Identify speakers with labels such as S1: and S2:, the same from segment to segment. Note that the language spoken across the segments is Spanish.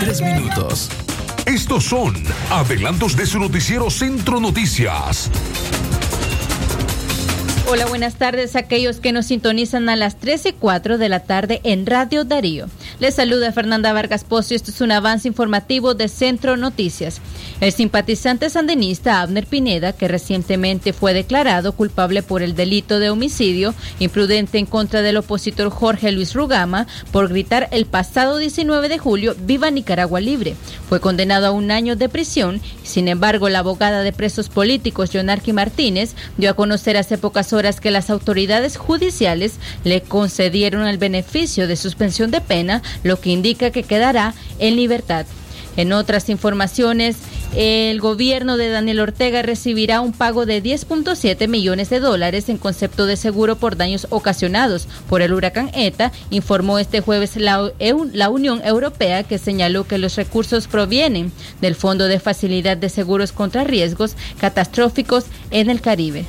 S1: tres minutos. Estos son adelantos de su noticiero Centro Noticias.
S2: Hola, buenas tardes a aquellos que nos sintonizan a las 13 y 4 de la tarde en Radio Darío. Les saluda Fernanda Vargas Pozo y esto es un avance informativo de Centro Noticias. El simpatizante sandinista Abner Pineda, que recientemente fue declarado culpable por el delito de homicidio imprudente en contra del opositor Jorge Luis Rugama por gritar el pasado 19 de julio Viva Nicaragua Libre, fue condenado a un año de prisión. Sin embargo, la abogada de presos políticos, Jonarqui Martínez, dio a conocer hace pocas horas que las autoridades judiciales le concedieron el beneficio de suspensión de pena, lo que indica que quedará en libertad. En otras informaciones, el gobierno de Daniel Ortega recibirá un pago de 10.7 millones de dólares en concepto de seguro por daños ocasionados por el huracán ETA, informó este jueves la, la Unión Europea que señaló que los recursos provienen del Fondo de Facilidad de Seguros contra Riesgos Catastróficos en el Caribe.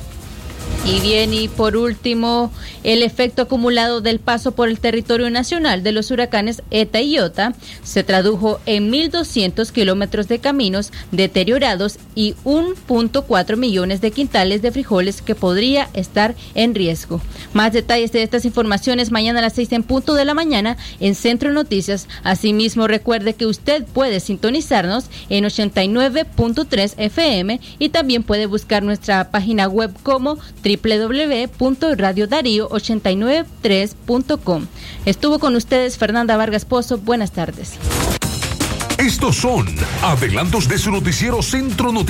S2: Y bien, y por último, el efecto acumulado del paso por el territorio nacional de los huracanes ETA y IOTA se tradujo en 1.200 kilómetros de caminos deteriorados y 1.4 millones de quintales de frijoles que podría estar en riesgo. Más detalles de estas informaciones mañana a las 6 en punto de la mañana en Centro Noticias. Asimismo, recuerde que usted puede sintonizarnos en 89.3 FM y también puede buscar nuestra página web como www.radiodarío893.com. Estuvo con ustedes Fernanda Vargas Pozo. Buenas tardes.
S1: Estos son adelantos de su noticiero Centro Noticias.